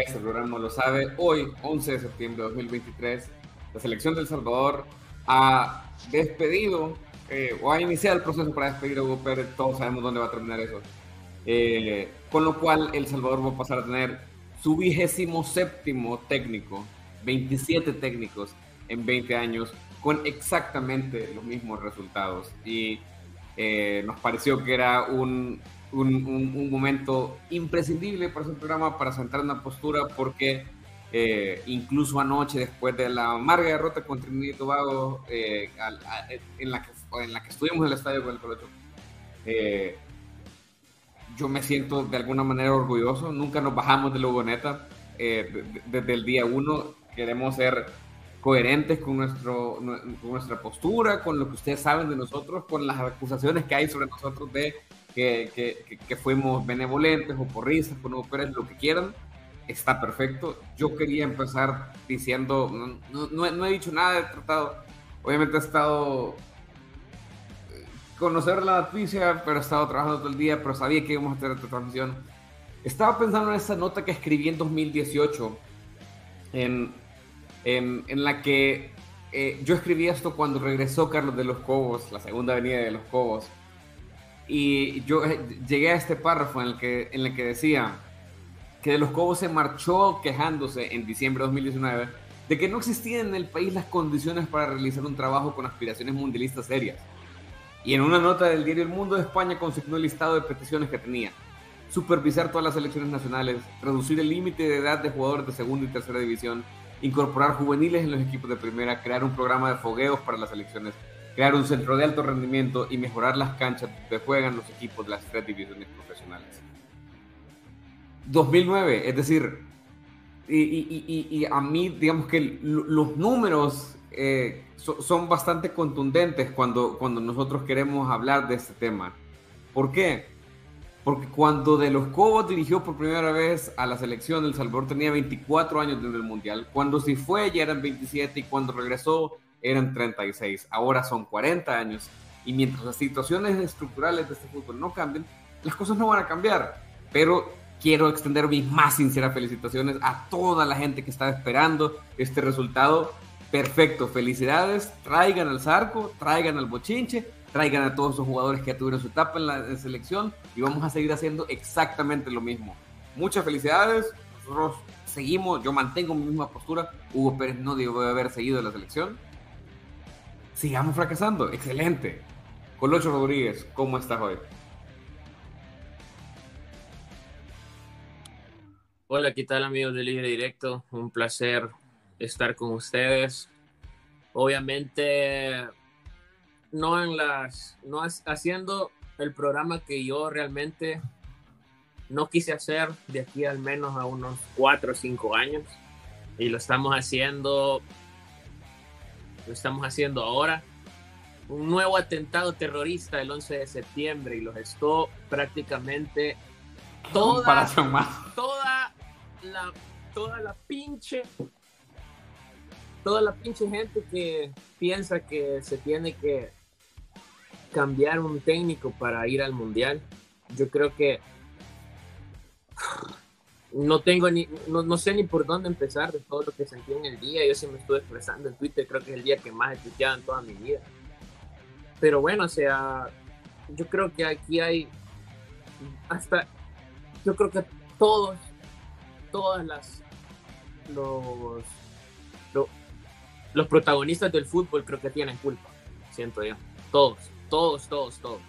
el programa lo sabe, hoy, 11 de septiembre de 2023, la selección del Salvador ha despedido eh, o ha iniciado el proceso para despedir a Hugo Pérez, todos sabemos dónde va a terminar eso. Eh, con lo cual, El Salvador va a pasar a tener su vigésimo séptimo técnico, 27 técnicos en 20 años, con exactamente los mismos resultados. Y eh, nos pareció que era un, un, momento imprescindible para ese programa, para sentar una postura, porque eh, incluso anoche, después de la amarga derrota contra el Tobago, eh, en, la que, en la que estuvimos en el estadio con el Colocho, eh, yo me siento de alguna manera orgulloso. Nunca nos bajamos de Lugoneta. desde el día uno queremos ser coherentes con, nuestro, con nuestra postura, con lo que ustedes saben de nosotros, con las acusaciones que hay sobre nosotros de que, que, fuimos benevolentes o porristas con lo que quieran, está perfecto. Yo quería empezar diciendo, no, no, he dicho nada, he tratado, obviamente he estado eh, conocer la noticia, pero he estado trabajando todo el día, pero sabía que íbamos a tener esta transmisión. Estaba pensando en esa nota que escribí en 2018, en, en, en la que eh, yo escribí esto cuando regresó Carlos de los Cobos, la segunda avenida de los Cobos, y yo eh, llegué a este párrafo en el que, en el que decía que de los Cobos se marchó quejándose en diciembre de 2019 de que no existían en el país las condiciones para realizar un trabajo con aspiraciones mundialistas serias. Y en una nota del diario El Mundo de España consignó el listado de peticiones que tenía. Supervisar todas las selecciones nacionales, reducir el límite de edad de jugadores de segunda y tercera división, incorporar juveniles en los equipos de primera, crear un programa de fogueos para las selecciones, crear un centro de alto rendimiento y mejorar las canchas donde juegan los equipos de las tres divisiones profesionales. 2009, es decir, y, a mí, digamos que los números eh, son bastante contundentes cuando, cuando nosotros queremos hablar de este tema. ¿Por qué? Porque cuando De Los Cobos dirigió por primera vez a la selección, El Salvador tenía 24 años desde el Mundial. Cuando se fue ya eran 27 y cuando regresó eran 36, ahora son 40 años. Y mientras las situaciones estructurales de este fútbol no cambien, las cosas no van a cambiar. Pero quiero extender mis más sinceras felicitaciones a toda la gente que está esperando este resultado. Perfecto, felicidades. Traigan al Zarco, traigan al Bochinche, traigan a todos esos jugadores que tuvieron su etapa en la selección y vamos a seguir haciendo exactamente lo mismo. Muchas felicidades. Nosotros seguimos, yo mantengo mi misma postura. Hugo Pérez no debe haber seguido la selección sigamos fracasando. Excelente. Colocho Rodríguez, ¿cómo estás hoy? Hola, ¿qué tal amigos de Libre Directo? Un placer estar con ustedes. Obviamente, no en las, no haciendo el programa que yo realmente no quise hacer de aquí al menos a unos cuatro o cinco años. Y lo estamos haciendo lo estamos haciendo ahora. Un nuevo atentado terrorista el 11 de septiembre y los esto prácticamente toda, toda la toda la pinche toda la pinche gente que piensa que se tiene que cambiar un técnico para ir al mundial. Yo creo que no tengo ni, no, sé ni por dónde empezar de todo lo que sentí en el día. Yo sí me estuve expresando en Twitter, creo que es el día que más he tuiteado en toda mi vida. Pero bueno, o sea, yo creo que aquí hay hasta, yo creo que todos, todas las, los, los, los protagonistas del fútbol creo que tienen culpa, siento yo. Todos, todos, todos, todos.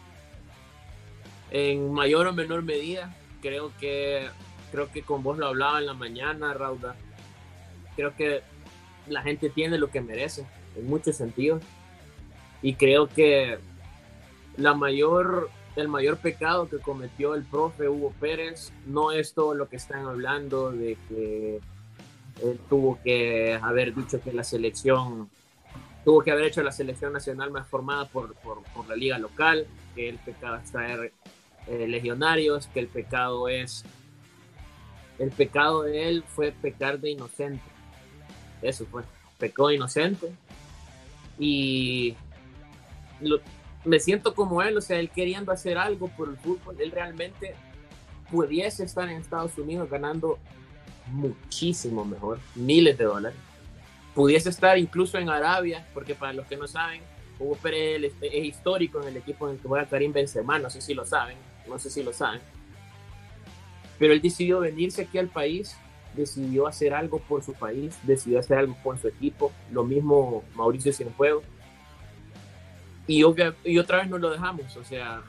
En mayor o menor medida, creo que creo que con vos lo hablaba en la mañana, Rauda. Creo que la gente tiene lo que merece, en muchos sentidos. Y creo que mayor, el mayor pecado que cometió el profe Hugo Pérez no es todo lo que están hablando de que él tuvo que haber dicho que la selección, tuvo que haber hecho la selección nacional más formada por, por, por la liga local, que el pecado es traer eh, legionarios, que el pecado es el pecado de él fue pecar de inocente. Eso fue, pecó inocente. Y me siento como él, o sea, él queriendo hacer algo por el fútbol, él realmente pudiese estar en Estados Unidos ganando muchísimo mejor, miles de dólares. Pudiese estar incluso en Arabia, porque para los que no saben, Hugo Pérez es histórico en el equipo en el que juega Karim Benzema, no sé si lo saben, no sé si lo saben. Pero él decidió venirse aquí al país, decidió hacer algo por su país, decidió hacer algo por su equipo, lo mismo Mauricio Cienfuegos. Y, y otra vez no lo dejamos, o sea,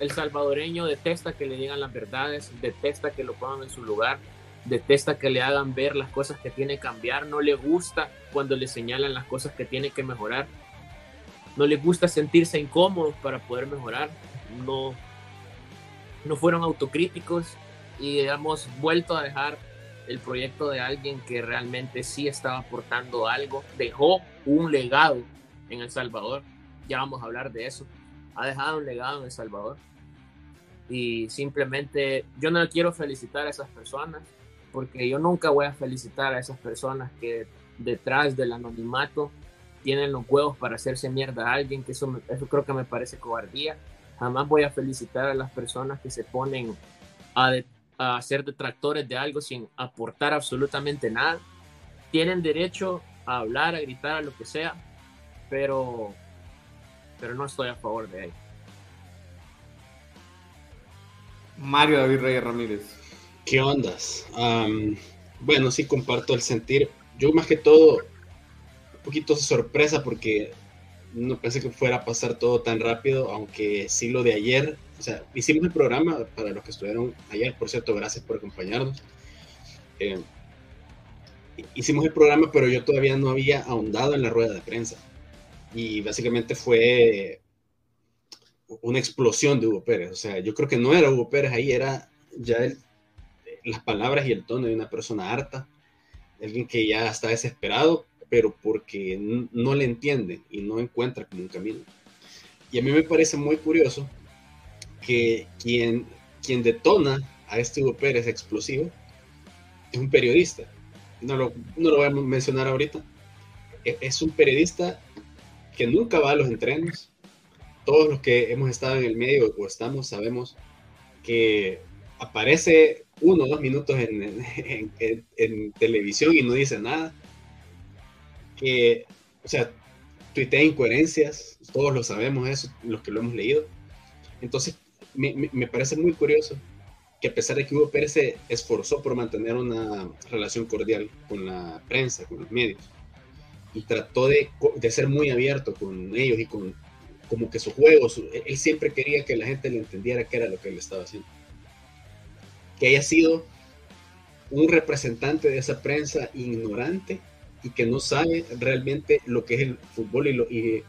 el salvadoreño detesta que le digan las verdades, detesta que lo pongan en su lugar, detesta que le hagan ver las cosas que tiene que cambiar, no le gusta cuando le señalan las cosas que tiene que mejorar, no le gusta sentirse incómodos para poder mejorar, no, no fueron autocríticos y hemos vuelto a dejar el proyecto de alguien que realmente sí estaba aportando algo, dejó un legado en El Salvador, ya vamos a hablar de eso, ha dejado un legado en El Salvador. Y simplemente yo no quiero felicitar a esas personas, porque yo nunca voy a felicitar a esas personas que detrás del anonimato tienen los huevos para hacerse mierda a alguien, que eso, eso creo que me parece cobardía. Jamás voy a felicitar a las personas que se ponen a, a ser detractores de algo sin aportar absolutamente nada. Tienen derecho a hablar, a gritar, a lo que sea, pero, pero no estoy a favor de ello. Mario David Reyes Ramírez. ¿Qué ondas? bueno, sí comparto el sentir. Yo más que todo, un poquito sorpresa porque no pensé que fuera a pasar todo tan rápido, aunque sí lo de ayer, o sea, hicimos el programa para los que estuvieron ayer, por cierto, gracias por acompañarnos. Eh, hicimos el programa, pero yo todavía no había ahondado en la rueda de prensa. Y básicamente fue una explosión de Hugo Pérez. O sea, yo creo que no era Hugo Pérez ahí, era ya el, las palabras y el tono de una persona harta, alguien que ya está desesperado, pero porque no le entiende y no encuentra como un camino. Y a mí me parece muy curioso que quien, quien detona a este Hugo Pérez explosivo es un periodista. No lo, no lo voy a mencionar ahorita. E, es un periodista que nunca va a los entrenos. Todos los que hemos estado en el medio o estamos sabemos que aparece uno o dos minutos en, en, televisión y no dice nada. Que, o sea, tuitea incoherencias, todos lo sabemos eso, los que lo hemos leído. Entonces, me, me, parece muy curioso que a pesar de que Hugo Pérez se esforzó por mantener una relación cordial con la prensa, con los medios, y trató de, de ser muy abierto con ellos y con como que su juego, él siempre quería que la gente le entendiera qué era lo que él estaba haciendo que haya sido un representante de esa prensa ignorante y que no sabe realmente lo que es el fútbol y, lo, y,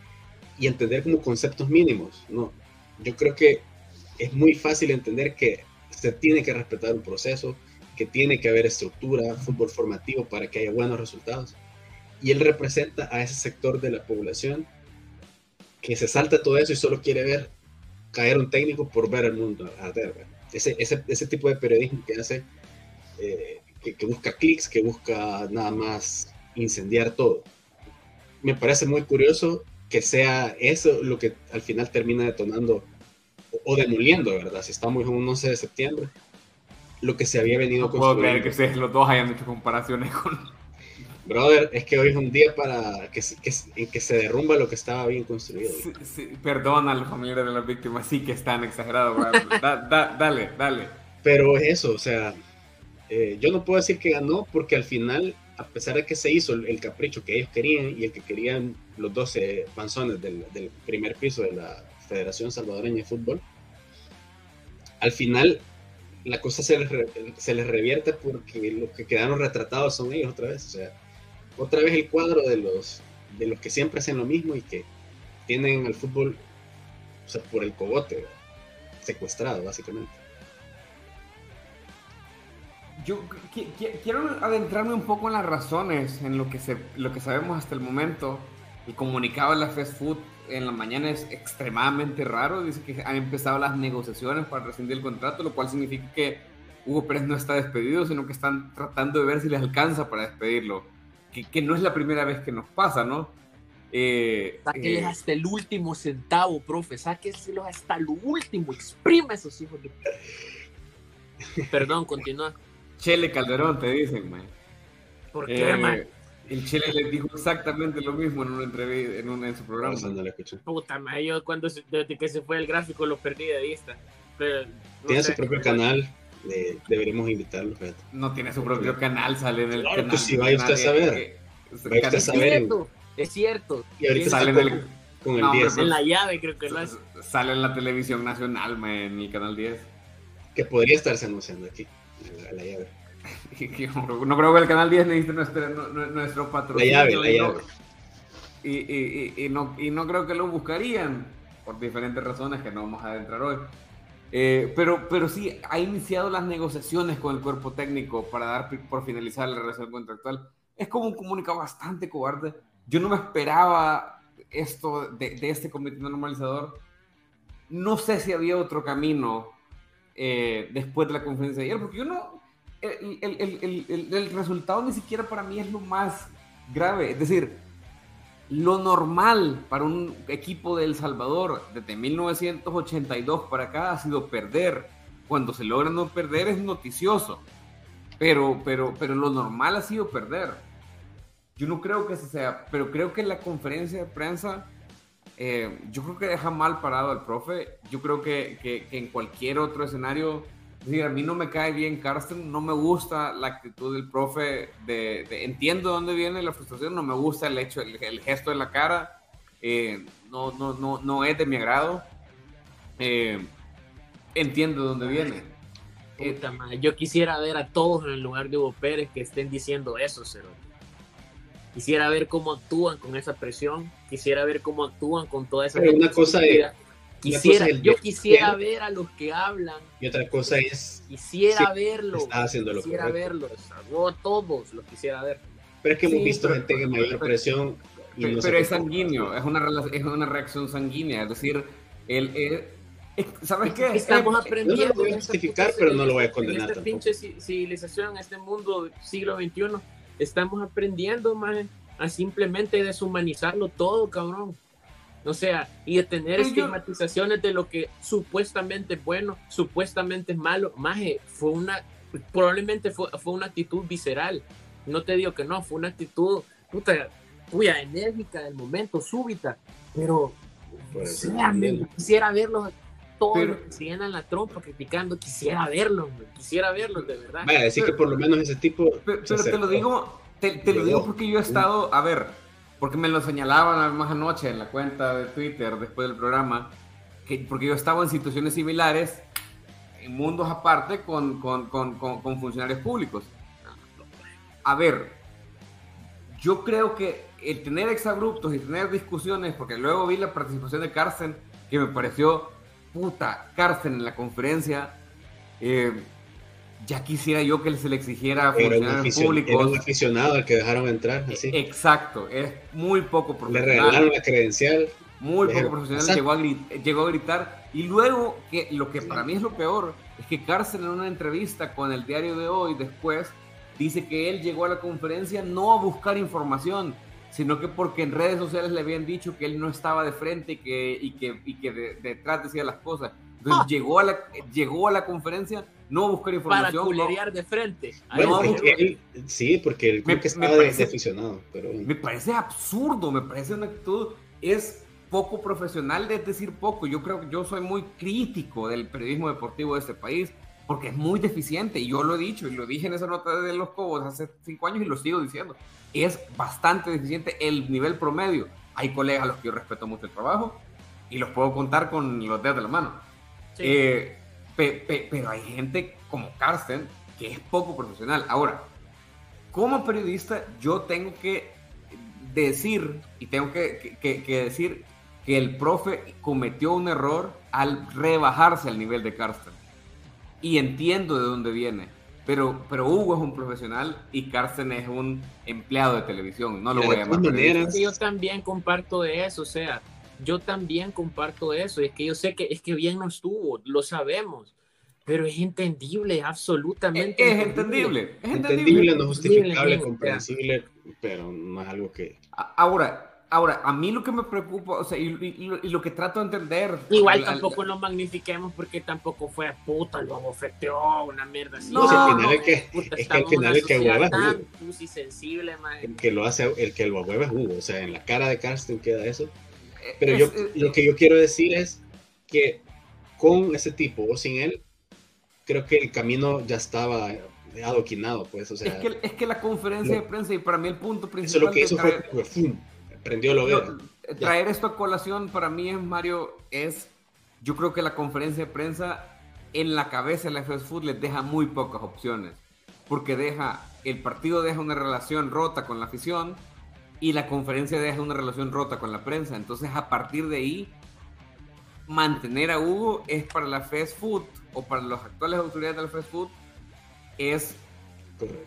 entender como conceptos mínimos. No, yo creo que es muy fácil entender que se tiene que respetar un proceso, que tiene que haber estructura, fútbol formativo para que haya buenos resultados. Y él representa a ese sector de la población que se salta todo eso y solo quiere ver caer un técnico por ver el mundo arder ese, ese, ese tipo de periodismo que hace, eh, que, busca clics, que busca nada más incendiar todo. Me parece muy curioso que sea eso lo que al final termina detonando o, demoliendo, ¿verdad? Si estamos en un 11 de septiembre, lo que se había venido no puedo creer que ustedes los dos hayan hecho comparaciones con Brother, es que hoy es un día para que, que, en que se derrumba lo que estaba bien construido. perdona a los familiares de las víctimas, sí que están exagerados. dale, dale. Pero es eso, o sea, eh, yo no puedo decir que ganó porque al final, a pesar de que se hizo el, capricho que ellos querían y el que querían los 12 panzones del, primer piso de la Federación Salvadoreña de Fútbol, al final la cosa se les, revierte porque los que quedaron retratados son ellos otra vez. O sea, otra vez el cuadro de los, de los que siempre hacen lo mismo y que tienen al fútbol por el cogote, secuestrado básicamente. Yo quiero adentrarme un poco en las razones, en lo que, se, lo que sabemos hasta el momento. El comunicado de la Fast Food en la mañana es extremadamente raro. Dice que han empezado las negociaciones para rescindir el contrato, lo cual significa que Hugo Pérez no está despedido, sino que están tratando de ver si les alcanza para despedirlo que, no es la primera vez que nos pasa, ¿no? Eh, Sáqueles eh, hasta el último centavo, profe, sáqueselos hasta el último, exprime esos hijos de... Perdón, continúa. Chele Calderón, te dicen, man. ¿Por qué, Eh, man? El Chele le dijo exactamente lo mismo en una entrevista, en, un- en su programa. Vamos, no la escuché. Puta, man, yo cuando se- desde que se fue el gráfico lo perdí de vista. Pero, no Tiene sé. su propio canal. eh, deberíamos invitarlo, fíjate. No tiene su propio canal, sale en el Claro, canal. pues sí, vaya usted a saber. Vaya usted a Es saber. cierto, es cierto. Y ahorita Sale en con, el- con el No, hombre, 10, En la llave creo que lo hace. Sale en la televisión nacional, man, en el canal 10. que podría estarse anunciando aquí. A la llave. No creo que el canal 10 necesite nuestro, nu- nu- nuestro La patrocinio. llave, la y no- llave. Y, y- y- no, y no creo que lo buscarían por diferentes razones que no vamos a adentrar hoy. Eh, pero, pero sí, ha iniciado las negociaciones con el cuerpo técnico para dar por finalizar la relación contractual. Es como un comunicado bastante cobarde. Yo no me esperaba esto de, de este comité normalizador. No sé si había otro camino eh, después de la conferencia de ayer, porque yo no. El, el- el- el- resultado ni siquiera para mí es lo más grave. Es decir, lo normal para un equipo de El Salvador desde 1982 para acá ha sido perder. Cuando se logra no perder es noticioso, pero, pero, pero lo normal ha sido perder. Yo no creo que ese sea, pero creo que la conferencia de prensa, eh, yo creo que deja mal parado al profe. Yo creo que, que- en cualquier otro escenario, es a mí no me cae bien Carsten, no me gusta la actitud del profe, de, entiendo de dónde viene la frustración, no me gusta el hecho, el, gesto de la cara, eh, no, no, no, no es de mi agrado. Eh, entiendo de dónde viene. Puta, Yo quisiera ver a todos en el lugar de Hugo Pérez que estén diciendo eso, Cero. Quisiera ver cómo actúan con esa presión. Quisiera ver cómo actúan con toda esa. Pero una cosa es-. Quisiera, yo quisiera quiero. ver a los que hablan. Y otra cosa es, Quisiera Sí, verlo. está haciendo lo quisiera correcto. verlos. A todos los quisiera ver. pero es que hemos Sí, visto pero- gente de mayor presión. y Pero, no pero es sanguíneo, es una, es una reacción sanguínea. Es decir, el, el- es- ¿sabes qué? Estamos Eh, aprendiendo. no lo voy a justificar, pero no lo voy a condenar En esta tampoco. pinche ci- civilización, en este mundo siglo XXI, estamos aprendiendo, man, a simplemente deshumanizarlo todo, cabrón. O sea, y de tener Pero yo- estigmatizaciones de lo que supuestamente es bueno, supuestamente es malo. Maje, fue una, probablemente fue, fue una actitud visceral. No te digo que no, fue una actitud, puta, puya, enérgica del momento, súbita. Pero, Pues, me- quisiera verlos todos Pero- los que se llenan la trompa criticando, quisiera verlos, man, quisiera verlos, de verdad. Vaya, decir que por lo menos ese tipo. Pero, te lo digo, te, te lo digo porque yo he estado, a ver, porque me lo señalaban más anoche en la cuenta de Twitter después del programa, que, porque yo estaba en situaciones similares, en mundos aparte, con, con, con, con, con funcionarios públicos. A ver, yo creo que el tener exabruptos y tener discusiones, porque luego vi la participación de Carsten, que me pareció puta, Carsten en la conferencia. eh, ya quisiera yo que se le exigiera a funcionarios aficionado, era públicos. un aficionado al que dejaron entrar. Así. Exacto, es muy poco Le profesional. regalaron la credencial. Muy poco profesional, a, llegó a gritar. Y luego, que lo que para mí es lo peor, es que Carsten en una entrevista con el diario de hoy después, dice que él llegó a la conferencia no a buscar información, sino que porque en redes sociales le habían dicho que él no estaba de frente y que, y que, y que de- detrás decía las cosas. Entonces Ah. llegó, a la, llegó a la conferencia no a buscar Para información. no- culerear de frente. Bueno, sí, no, porque él- sí, porque el club Me- que me estaba parece- de aficionado. Pero Me parece absurdo, me parece una actitud, es poco profesional, es decir, poco. Yo creo que yo soy muy crítico del periodismo deportivo de este país, porque es muy deficiente, y yo lo he dicho, y lo dije en esa nota de los Cobos hace cinco años y lo sigo diciendo. Es bastante deficiente el nivel promedio. Hay colegas a los que yo respeto mucho el trabajo, y los puedo contar con los dedos de la mano. sí. Eh, pe- pe- pero hay gente como Carsten que es poco profesional. Ahora, como periodista, yo tengo que decir, y tengo que, que- que- que decir que el profe cometió un error al rebajarse al nivel de Carsten. Y entiendo de dónde viene. Pero, pero Hugo es un profesional y Carsten es un empleado de televisión. No lo voy a llamar. yo también comparto de eso, o sea, yo también comparto eso, es que yo sé que es que bien no estuvo, lo sabemos, pero es entendible, Es, absolutamente. es entendible. Es entendible. entendible, no Entendible, justificable, bien, comprensible, pero no es algo que. Ahora, ahora, a mí lo que me preocupa, o sea, y, lo que trato de entender. Igual tampoco lo magnifiquemos porque tampoco fue puta, lo abofeteó, una mierda así. No, al final es que, es que al final el que hueva es sensible, El que lo hace, el que lo hueva es Hugo, o sea, en la cara de Carsten queda eso. Pero yo, lo que yo quiero decir es que con ese tipo o sin él, creo que el camino ya estaba adoquinado, pues, o sea... Es que, es que la conferencia de prensa, y para mí el punto principal... Eso lo que hizo fue, prendió lo Traer esto a colación para mí, Mario, es... Yo creo que la conferencia de prensa en la cabeza de la FS Food les deja muy pocas opciones, porque deja, el partido deja una relación rota con la afición y la conferencia deja una relación rota con la prensa, entonces a partir de ahí mantener a Hugo es para la fast food o para las actuales autoridades del fast food es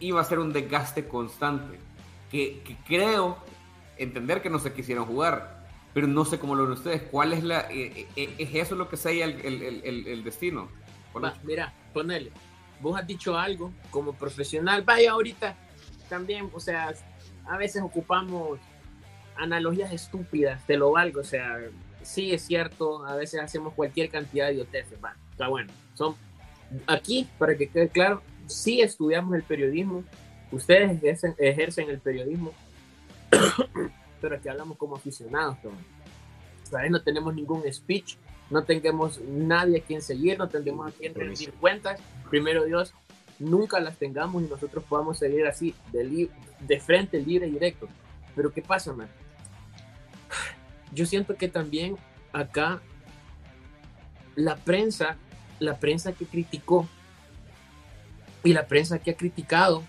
iba a ser un desgaste constante que, creo entender que no se quisieron jugar. Pero no sé cómo lo ven ustedes. Cuál es la eh, eh, eh, es eso lo que sella el, destino mira ponele. Vos has dicho algo como profesional. Vaya ahorita también o sea a veces ocupamos analogías estúpidas te lo valgo. O sea sí es cierto, a veces hacemos cualquier cantidad de idioteces, va, está bueno. Son, aquí, para que quede claro, sí estudiamos el periodismo, ustedes ejercen, ejercen el periodismo, pero aquí hablamos como aficionados, ¿sabes? No tenemos ningún speech, no tenemos nadie a quien seguir, no tendremos a quien rendir cuentas. Primero Dios, nunca las tengamos y nosotros podamos seguir así, de, de frente, libre y directo. Pero ¿qué pasa, man? yo siento que también acá la prensa, la prensa que criticó y la prensa que ha criticado,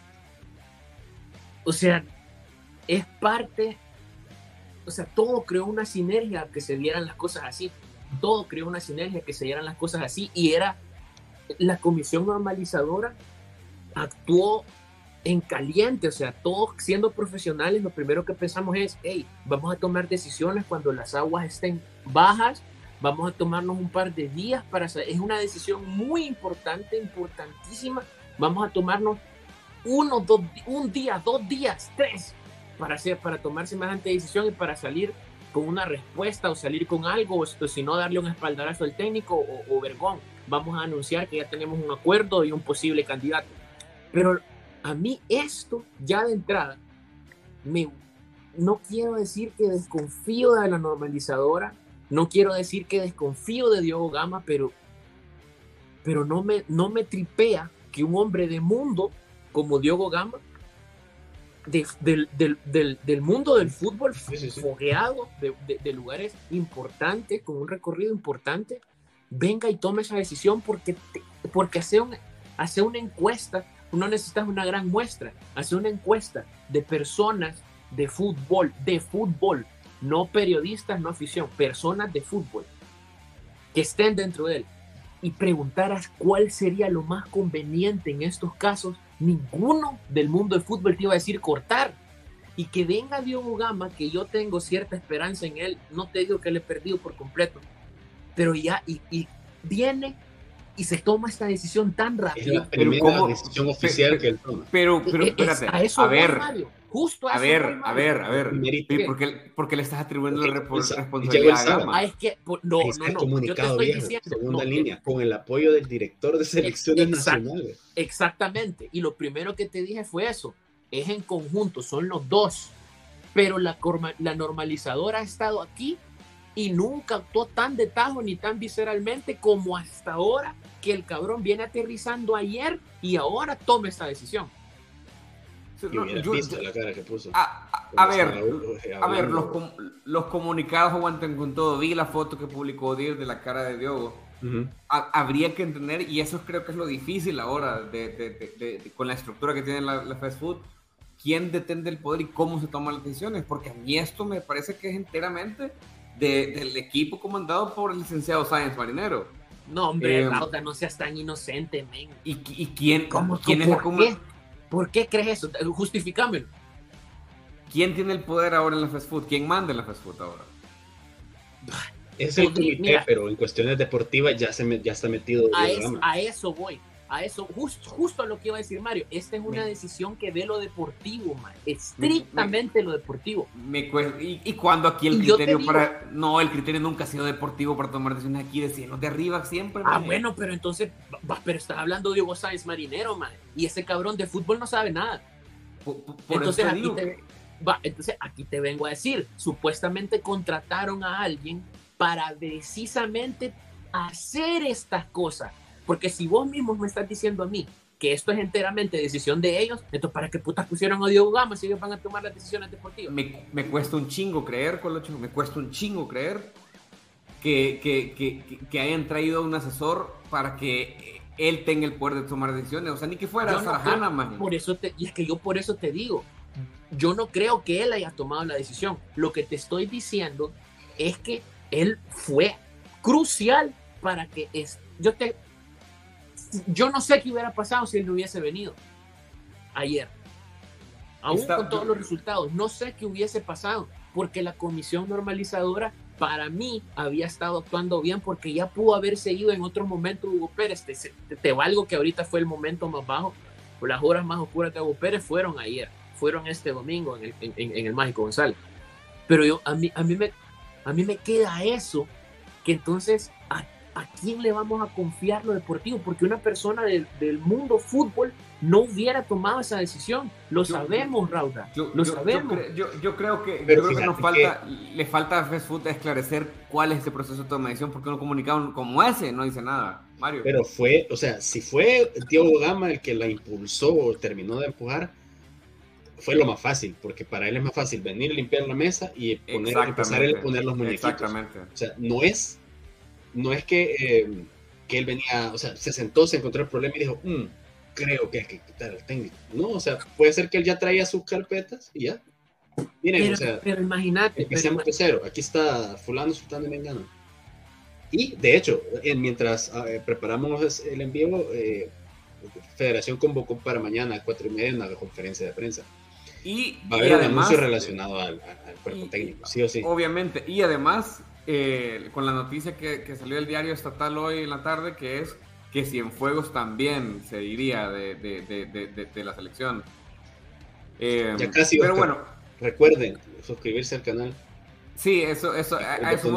o sea, es parte, o sea, todo creó una sinergia que se dieran las cosas así, todo creó una sinergia que se dieran las cosas así. Y era la comisión normalizadora actuó en caliente, o sea, todos siendo profesionales, lo primero que pensamos es, hey, vamos a tomar decisiones cuando las aguas estén bajas, vamos a tomarnos un par de días para hacer, es una decisión muy importante, importantísima, vamos a tomarnos uno, dos, un día, dos días, tres, para hacer, para tomar semejante decisión y para salir con una respuesta o salir con algo, o si no darle un espaldarazo al técnico o, o vergón, vamos a anunciar que ya tenemos un acuerdo y un posible candidato. Pero a mí esto, ya de entrada, me, no quiero decir que desconfío de la normalizadora, no quiero decir que desconfío de Diogo Gama, pero, pero no, me, no me tripea que un hombre de mundo como Diogo Gama, del, mundo del fútbol, fogueado, de, lugares importantes, con un recorrido importante, venga y tome esa decisión porque, porque hace, un, hace una encuesta no necesitas una gran muestra, hace una encuesta de personas de fútbol, de fútbol, no periodistas, no afición, personas de fútbol que estén dentro de él. Y preguntaras cuál sería lo más conveniente en estos casos, ninguno del mundo del fútbol te iba a decir cortar. Y que venga Diogo Gama, que yo tengo cierta esperanza en él, no te digo que le he perdido por completo, pero ya, y, y viene y se toma esta decisión tan rápido. Es la primera decisión oficial que él toma. Pero, pero espérate, a, eso a ver, justo a, ver, a ver, a ver, ¿por qué, le estás atribuyendo la responsabilidad a Gama? Ah, es que, no, no, no, comunicado yo te estoy diciendo, segunda línea, con el apoyo del director de selecciones nacionales. Exactamente, y lo primero que te dije fue eso, es en conjunto, son los dos, pero la, la normalizadora ha estado aquí y nunca actuó tan de tajo ni tan visceralmente como hasta ahora que el cabrón viene aterrizando ayer y ahora toma esta decisión. A, ver, a ver, los, los, comunicados aguanten con todo. Vi la foto que publicó Dir de la cara de Diogo. habría que entender, y eso creo que es lo difícil ahora de, con la estructura que tiene la, la, fast food, quién detende el poder y cómo se toman las decisiones, porque a mí esto me parece que es enteramente del equipo comandado por el licenciado Sáenz Marinero. No, hombre, eh, no seas tan inocente, men. ¿Y, y quién, ¿Cómo, quién es. ¿Por qué crees eso? Justifícamelo. ¿Quién tiene el poder ahora en la fast food? ¿Quién manda en la fast food ahora? Es el comité, pero en cuestiones deportivas ya, se ya está metido. A eso voy. A eso, justo, justo a lo que iba a decir Mario. Esta es una decisión que ve lo deportivo, man. estrictamente lo deportivo. Me y, y, cuando aquí el criterio para. No, el criterio nunca ha sido deportivo para tomar decisiones aquí de cielo de arriba siempre. Ah, bueno, pero entonces, pero estás hablando de Hugo Sáenz Marinero, man. Y ese cabrón de fútbol no sabe nada. Por, entonces, aquí te, va, entonces aquí te vengo a decir, supuestamente contrataron a alguien para precisamente hacer estas cosas porque si vos mismos me estás diciendo a mí que esto es enteramente decisión de ellos, entonces ¿para qué putas pusieron a Diego Gama si ellos van a tomar las decisiones deportivas? Me, me cuesta un chingo creer, Colocho, me cuesta un chingo creer que, que, que, que, hayan traído a un asesor para que él tenga el poder de tomar decisiones. O sea, ni que fuera no Sarajana, man. Por eso te, y es que yo por eso te digo, yo no creo que él haya tomado la decisión. Lo que te estoy diciendo es que él fue crucial para que es, yo te yo no sé qué hubiera pasado si él no hubiese venido ayer. Aún con todos los resultados, no sé qué hubiese pasado, porque la comisión normalizadora para mí había estado actuando bien porque ya pudo haber seguido en otro momento Hugo Pérez. Te, te, valgo que ahorita fue el momento más bajo, las horas más oscuras de Hugo Pérez fueron ayer, fueron este domingo en el, en, el Mágico González. Pero yo, a mí, a, mí me, a mí me queda eso, que entonces ¿a quién le vamos a confiar lo deportivo? Porque una persona del, mundo fútbol no hubiera tomado esa decisión. Lo sabemos, Rauda. lo sabemos. Yo, creo que, nos falta, le falta a Facebook esclarecer cuál es ese proceso de toma de decisión, porque un comunicado como ese no dice nada. Mario. Pero fue, o sea, si fue Diego Gama el que la impulsó o terminó de empujar, fue lo más fácil, porque para él es más fácil venir a limpiar la mesa y poner, empezar a poner los muñequitos. Exactamente. O sea, no es no es que, eh, que él venía, o sea, se sentó, se encontró el problema y dijo, mm, creo que hay que quitar al técnico. No, o sea, puede ser que él ya traía sus carpetas y ya. Miren, o sea, pero imagínate. Empecemos de cero. Aquí está Fulano, Sultán de Mengano. Y de hecho, mientras ah, eh, preparamos el envío, eh, Federación convocó para mañana a cuatro y media una conferencia de prensa. Y, va a haber un anuncio relacionado al, cuerpo técnico, sí o sí. Obviamente, y además eh, con la noticia que, salió del diario estatal hoy en la tarde, que es que Cienfuegos también se iría de, de, la selección. Eh, ya casi, pero bueno. Recuerden suscribirse al canal. Sí, eso, eso, a, eso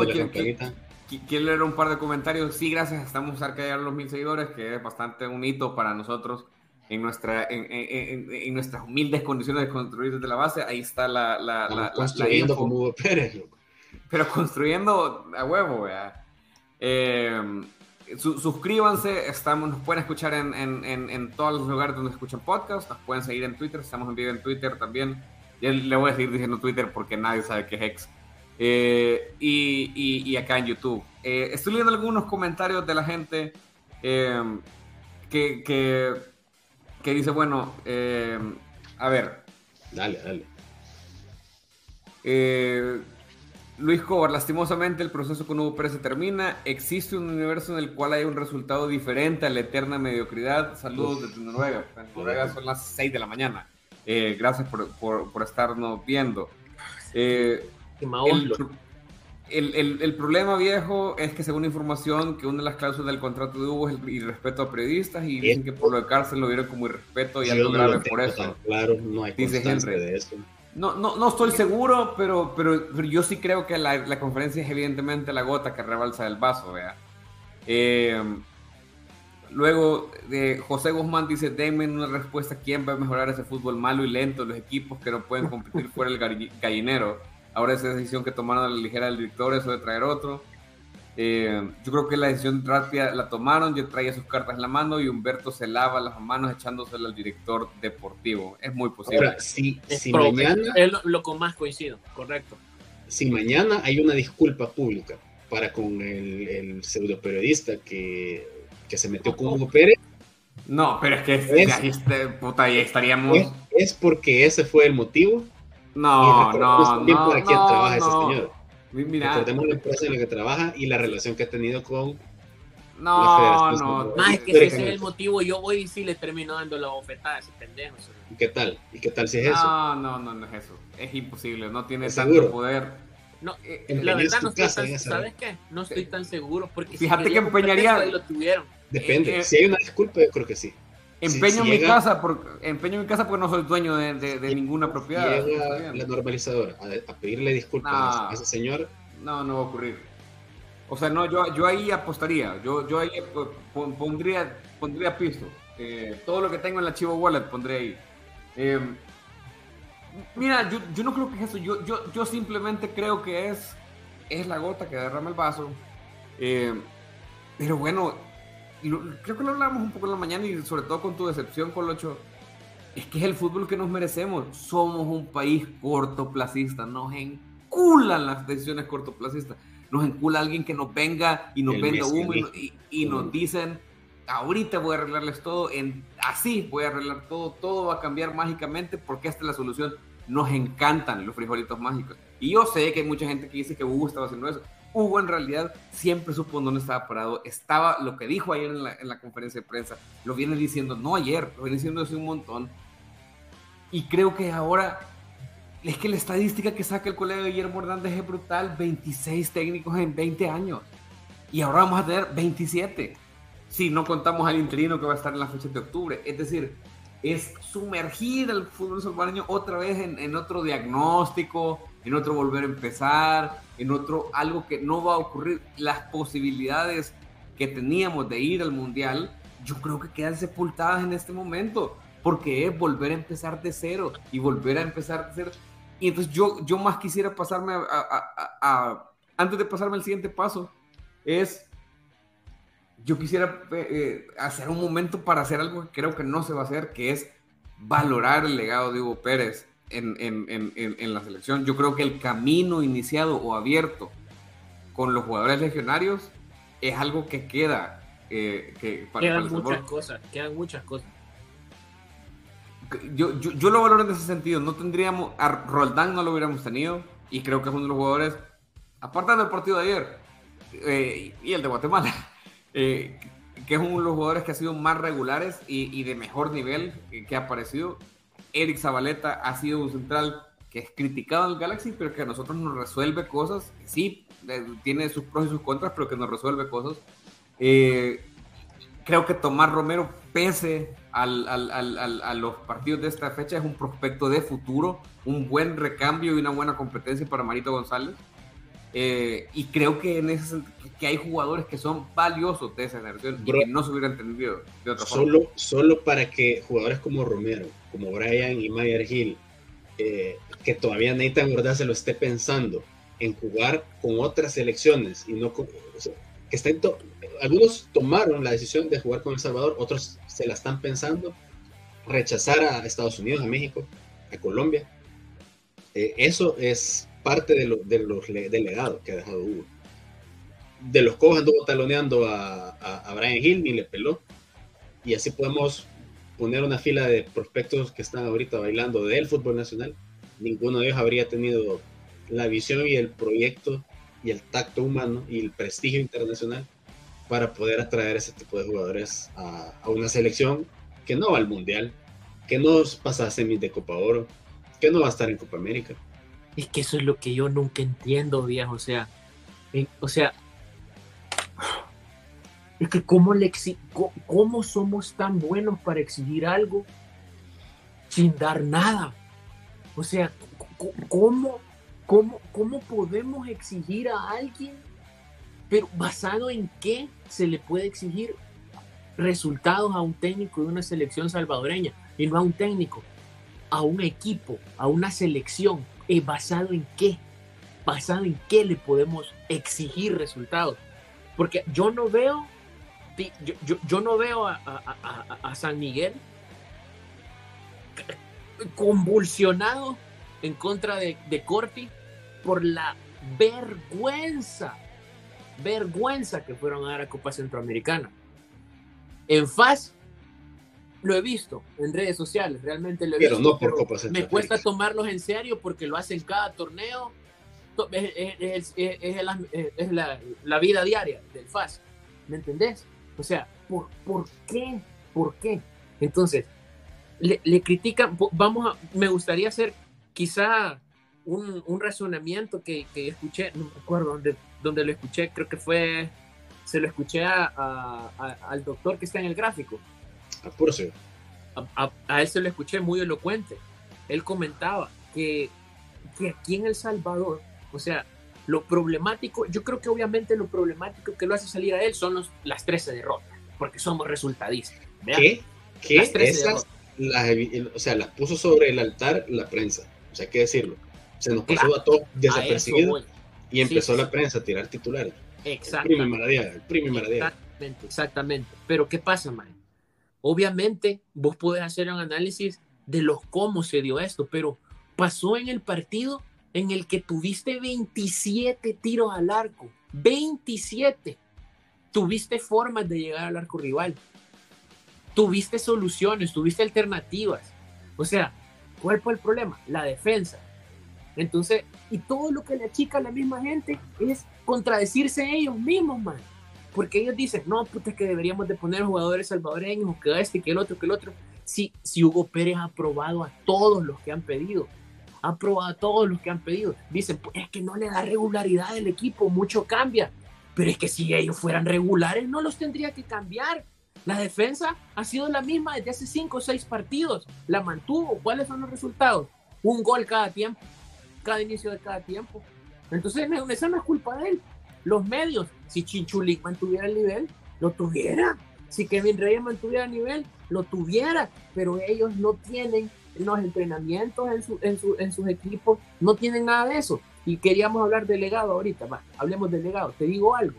quiero leer un par de comentarios. Sí, gracias, estamos cerca de los mil seguidores, que es bastante un hito para nosotros en, nuestra, en, en, nuestras humildes condiciones de construir desde la base. Ahí está la, la, la, construyendo como Hugo Pérez, loco pero construyendo a huevo, vea. Eh, suscríbanse, estamos, nos pueden escuchar en, en, en, todos los lugares donde escuchan podcast, nos pueden seguir en Twitter, estamos en vivo en Twitter también. Y le voy a seguir diciendo Twitter porque nadie sabe qué es Hex. Eh, y, y, acá en YouTube. Eh, estoy leyendo algunos comentarios de la gente que, que, que, dice, bueno, a ver. Dale, dale. Luis Cobar, lastimosamente el proceso con Hugo Pérez se termina. Existe un universo en el cual hay un resultado diferente a la eterna mediocridad. Saludos desde Noruega. En Noruega son las 6 de la mañana. Eh, gracias por, por, estarnos viendo. Eh, el, el, el, problema viejo es que según información que una de las cláusulas del contrato de Hugo es el irrespeto a periodistas y dicen que por lo de cárcel lo vieron como irrespeto y algo grave por eso. Claro, no hay Dice Henry. de eso. No, no, no estoy seguro, pero, pero, yo sí creo que la, la, conferencia es evidentemente la gota que rebalsa el vaso, vea. Eh, luego, eh, José Guzmán dice, denme una respuesta, ¿quién va a mejorar ese fútbol malo y lento? Los equipos que no pueden competir fuera del gallinero. Ahora esa decisión que tomaron la ligera del director, eso de traer otro. Eh, yo creo que la decisión rápida la tomaron, yo traía sus cartas en la mano y Humberto se lava las manos echándosela al director deportivo. Es muy posible. si, mañana, es lo, con más coincido, correcto. Si mañana hay una disculpa pública para con el, el pseudo periodista que, que, se metió con Hugo Pérez. No, pero es que es, puta, ahí estaríamos. Es, porque ese fue el motivo. No, no, no. no, quién trabaja ese señor. Mira, Recordemos la empresa en la que trabaja y la relación que ha tenido con no, no, más es que si ese es el motivo, yo voy y sí le termino dando la bofetada a ese pendejo. ¿Y qué tal? ¿Y qué tal si es eso? No, no, no, no es eso. Es imposible, no tiene tanto poder. No, eh, la verdad no estoy tan, ¿sabes qué? No estoy tan seguro porque fíjate que empeñaría lo tuvieron. Depende. Eh, si hay una disculpa, yo creo que sí. Empeño, mi casa porque, empeño mi casa porque no soy dueño de, de, ninguna propiedad. Llega la normalizadora a, pedirle disculpas a ese señor. No, no va a ocurrir. O sea, no, yo, yo ahí apostaría. Yo, yo ahí pondría, pondría pisto. Eh, todo lo que tengo en la Chivo Wallet pondría ahí. Eh, mira, yo, yo, no creo que es eso. Yo, yo, yo simplemente creo que es, es la gota que derrama el vaso. Eh, pero bueno, creo que lo hablamos un poco en la mañana y sobre todo con tu decepción, Colocho. Es que es el fútbol que nos merecemos. Somos un país cortoplacista. Nos enculan las decisiones cortoplacistas. Nos encula alguien que nos venga y nos venda humo y, nos dicen, ahorita voy a arreglarles todo, en, así voy a arreglar todo, todo va a cambiar mágicamente porque esta es la solución. Nos encantan los frijolitos mágicos. Y yo sé que hay mucha gente que dice que Hugo estaba haciendo eso. Hugo en realidad siempre supo dónde estaba parado. Estaba lo que dijo ayer en la, conferencia de prensa. Lo viene diciendo, no ayer, lo viene diciendo hace un montón. Y creo que ahora es que la estadística que saca el colega Guillermo Hernández es brutal. 26 técnicos en 20 años. Y ahora vamos a tener 27. Si no contamos al interino que va a estar en la fecha de octubre. Es decir, es sumergir al fútbol salvadoreño otra vez en, en otro diagnóstico, en otro volver a empezar, en otro algo que no va a ocurrir. Las posibilidades que teníamos de ir al mundial, yo creo que quedan sepultadas en este momento, porque es volver a empezar de cero y volver a empezar de cero. Y entonces yo, yo más quisiera pasarme a, antes de pasarme al siguiente paso, es, yo quisiera eh, eh, hacer un momento para hacer algo que creo que no se va a hacer, que es valorar el legado de Hugo Pérez en, la selección. Yo creo que el camino iniciado o abierto con los jugadores legionarios es algo que queda. Eh, que quedan muchas cosas, quedan muchas cosas. Yo, yo, lo valoro en ese sentido. No tendríamos, a Roldán no lo hubiéramos tenido y creo que es uno de los jugadores, aparte del partido de ayer eh, y el de Guatemala, eh, que es uno de los jugadores que ha sido más regulares y, y de mejor nivel que ha aparecido. Eric Zabaleta ha sido un central que es criticado en el Galaxy, pero que a nosotros nos resuelve cosas. Sí, tiene sus pros y sus contras, pero que nos resuelve cosas. Eh, creo que Tomás Romero, pese a los partidos de esta fecha, es un prospecto de futuro, un buen recambio y una buena competencia para Marito González. Eh, y creo que en ese que hay jugadores que son valiosos de esa generación y que no se hubieran entendido de otra solo, forma. Solo para que jugadores como Romero, como Brian y Mayer Hill, eh, que todavía Nathan Gordá se lo esté pensando en jugar con otras selecciones y no con, que estén algunos tomaron la decisión de jugar con El Salvador, otros se la están pensando, rechazar a Estados Unidos, a México, a Colombia. Eh, eso es parte de, lo, de del legado que ha dejado Hugo. De los Cobos anduvo taloneando a, a, Brian Hill, ni le peló. Y así podemos poner una fila de prospectos que están ahorita bailando del fútbol nacional. Ninguno de ellos habría tenido la visión y el proyecto y el tacto humano y el prestigio internacional para poder atraer ese tipo de jugadores a, una selección que no va al mundial, que no pasa a semis de Copa Oro, que no va a estar en Copa América. Es que eso es lo que yo nunca entiendo, viejo. O sea, o sea, es que cómo, le cómo somos tan buenos para exigir algo sin dar nada. O sea, ¿cómo, cómo, cómo podemos exigir a alguien, pero basado en qué se le puede exigir resultados a un técnico de una selección salvadoreña y no a un técnico, a un equipo, a una selección basado en qué, basado en qué le podemos exigir resultados. Porque yo no veo, yo, yo, no veo a, a, San Miguel convulsionado en contra de, de Corti por la vergüenza, vergüenza que fueron a dar a Copa Centroamericana. En FAS lo he visto en redes sociales, realmente lo he pero visto. No por Copa me cuesta tomarlos en serio porque lo hacen cada torneo. Es, la, vida diaria del FAS. ¿Me entendés? O sea, ¿por, ¿por qué? ¿Por qué? Entonces, le, critican, vamos a, me gustaría hacer quizá un, razonamiento que, escuché, no me acuerdo dónde, dónde lo escuché, creo que fue se lo escuché al doctor que está en el gráfico. A, a, él se lo escuché muy elocuente. Él comentaba que, que aquí en El Salvador, o sea, lo problemático, yo creo que obviamente lo problemático que lo hace salir a él son los, las 13 derrotas, porque somos resultadistas. ¿Qué? ¿Qué? Esas, o sea, las puso sobre el altar la prensa. O sea, hay que decirlo. Se nos pasó a todos desapercibidos y empezó la prensa a tirar titulares. Exactamente. El primo Exactamente, exactamente. Pero ¿qué pasa, man? Obviamente, vos podés hacer un análisis de los cómo se dio esto, pero pasó en el partido en el que tuviste 27 tiros al arco. 27. Tuviste formas de llegar al arco rival. Tuviste soluciones, tuviste alternativas. O sea, ¿cuál fue el problema? La defensa. Entonces, y todo lo que le achica a la misma gente es contradecirse ellos mismos, man. Porque ellos dicen, no, puta, es que deberíamos de poner jugadores salvadoreños, que este, que el otro, que el otro. Si, si Hugo Pérez ha aprobado a todos los que han pedido, aprobado a todos los que han pedido. Dicen, pues es que no le da regularidad al equipo, mucho cambia. Pero es que si ellos fueran regulares, no los tendría que cambiar. La defensa ha sido la misma desde hace cinco o seis partidos. La mantuvo. ¿Cuáles son los resultados? Un gol cada tiempo, cada inicio de cada tiempo. Entonces, esa no es culpa de él. Los medios, si Chinchulik mantuviera el nivel, lo tuviera. Si Kevin Reyes mantuviera el nivel, lo tuviera. Pero ellos no tienen los entrenamientos en, en, sus equipos, no tienen nada de eso. Y queríamos hablar de legado ahorita. Va, hablemos de legado. Te digo algo.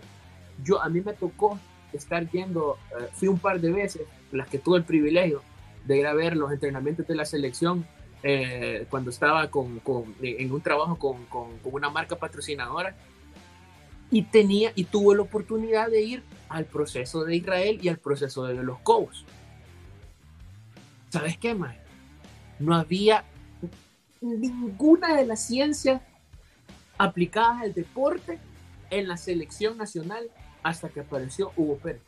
Yo, a mí me tocó estar yendo, eh, fui un par de veces, las que tuve el privilegio de ir a ver los entrenamientos de la selección eh, cuando estaba con, con, en un trabajo con, con, una marca patrocinadora y tenía y tuve la oportunidad de ir al proceso de Israel y al proceso de los Cobos. ¿Sabes qué, más? No había ninguna de las ciencias aplicadas al deporte en la selección nacional hasta que apareció Hugo Pérez.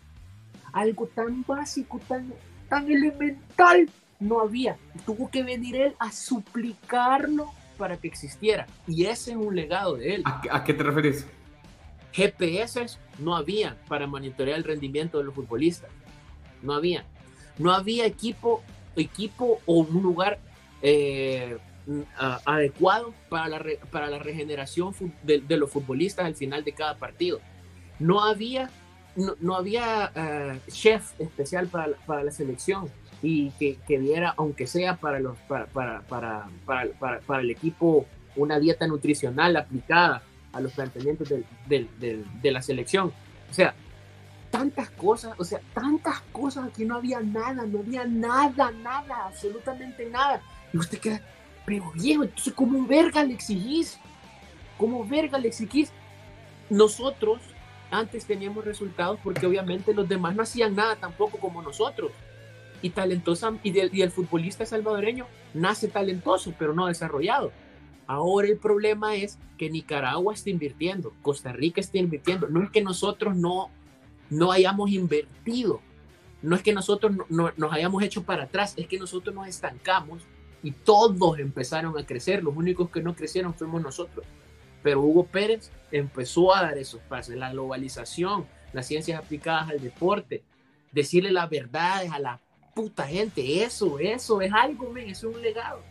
Algo tan básico, tan, tan elemental, no había. Tuvo que venir él a suplicarlo para que existiera. Y ese es un legado de él. ¿A, qué te refieres? GPS no había para monitorear el rendimiento de los futbolistas. No había. No había equipo, equipo o un lugar eh, adecuado para la, para la regeneración de, de, los futbolistas al final de cada partido no había, no, había eh, chef especial para, para, la selección y que, que, diera, aunque sea para, los, para, para, para, para, el equipo, una dieta nutricional aplicada a los planteamientos de la selección. O sea, tantas cosas, o sea, tantas cosas, aquí no había nada, no había nada, nada, absolutamente nada. Y usted queda, pero viejo, entonces, ¿cómo verga le exigís? ¿Cómo verga le exigís? Nosotros, antes teníamos resultados porque obviamente los demás no hacían nada tampoco como nosotros. Y talentosa y, el futbolista salvadoreño nace talentoso, pero no desarrollado. Ahora el problema es que Nicaragua está invirtiendo, Costa Rica está invirtiendo. No es que nosotros no, no hayamos invertido, no es que nosotros no, nos hayamos hecho para atrás, es que nosotros nos estancamos y todos empezaron a crecer. Los únicos que no crecieron fuimos nosotros. Pero Hugo Pérez empezó a dar esos pasos, la globalización, las ciencias aplicadas al deporte, decirle las verdades a la puta gente, eso, eso es algo, men, eso es un legado.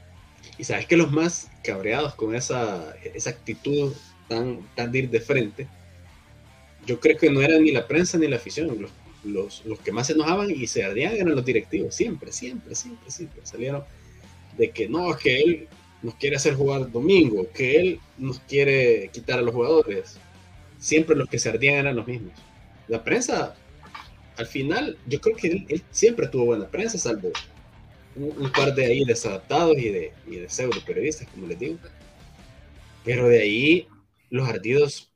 Y sabes que los más cabreados con esa, esa actitud tan, tan de ir de frente, yo creo que no eran ni la prensa ni la afición, los, los, los que más se enojaban y se ardían eran los directivos, siempre, siempre, siempre, siempre salieron de que no, que él nos quiere hacer jugar domingo, que él nos quiere quitar a los jugadores. Siempre los que se ardían eran los mismos. La prensa, al final, yo creo que él, siempre tuvo buena prensa, salvo un, par de ahí desadaptados y de, y de pseudo periodistas, como les digo. Pero de ahí, los ardidos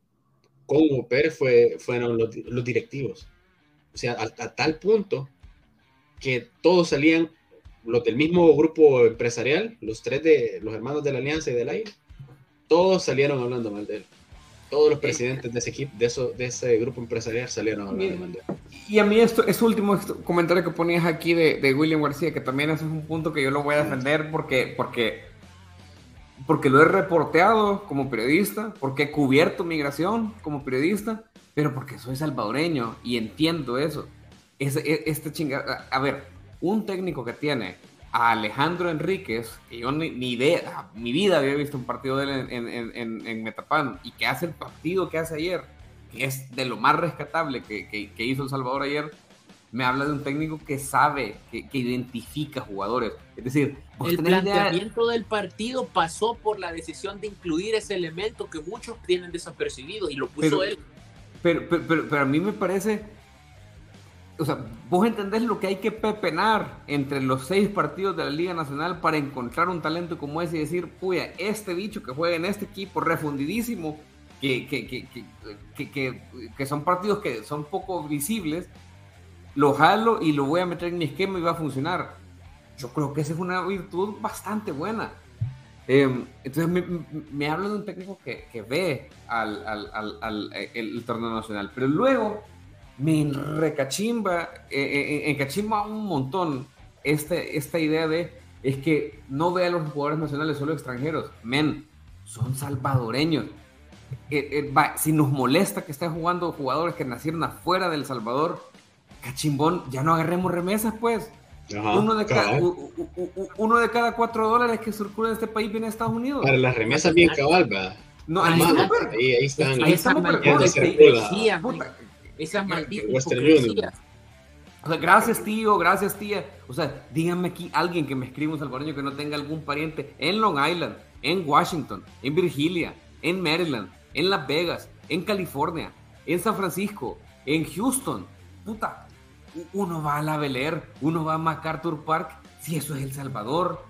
con Pérez fue, fueron los, directivos. O sea, a tal punto que todos salían los del mismo grupo empresarial, los tres de los hermanos de la Alianza y del Aire, todos salieron hablando mal de él. Todos los presidentes de ese equipo, de, eso, de ese grupo empresarial salieron hablando mal de él. Y a mí esto, ese último comentario que ponías aquí de, de William García, que también es un punto que yo lo voy a defender porque, porque, porque lo he reporteado como periodista, porque he cubierto migración como periodista, pero porque soy salvadoreño y entiendo eso. Es, e, este chingada, a ver, un técnico que tiene a Alejandro Enríquez, que yo ni, idea, mi vida había visto un partido de él en, en, en, Metapán, y que hace el partido que hace ayer, que es de lo más rescatable que, que, hizo El Salvador ayer, me habla de un técnico que sabe, que, que identifica jugadores. Es decir, el planteamiento del partido pasó por la decisión de incluir ese elemento que muchos tienen desapercibido y lo puso él. Pero, pero, pero, a mí me parece, o sea, vos entendés lo que hay que pepenar entre los seis partidos de la Liga Nacional para encontrar un talento como ese y decir, puya, este bicho que juega en este equipo refundidísimo, que, que, que, que, que son partidos que son poco visibles, lo jalo y lo voy a meter en mi esquema y va a funcionar. Yo creo que esa es una virtud bastante buena. Em, entonces me, me, habla de un técnico que, que ve al, al, al, el, torneo nacional, pero luego me recachimba, eh, eh, encachimba un montón este, esta idea de es que no ve a los jugadores nacionales solo extranjeros, men, son salvadoreños. Eh, si nos molesta que estén jugando jugadores que nacieron afuera del Salvador, cachimbón, ya no agarremos remesas, pues uno, de cada, uno de cada cuatro dólares que circula en este país viene a Estados Unidos. Para las remesas bien cabal, va. No, ahí, ahí, ahí están. Ahí están Esas malditas o sea, gracias tío, gracias tía. O sea, díganme aquí alguien que me escriba un salvadoreño que no tenga algún pariente en Long Island, en Washington, en Virgilia, en Maryland, en Las Vegas, en California, en San Francisco, en Houston. Puta, uno va a la Bel uno va a MacArthur Park, si eso es El Salvador.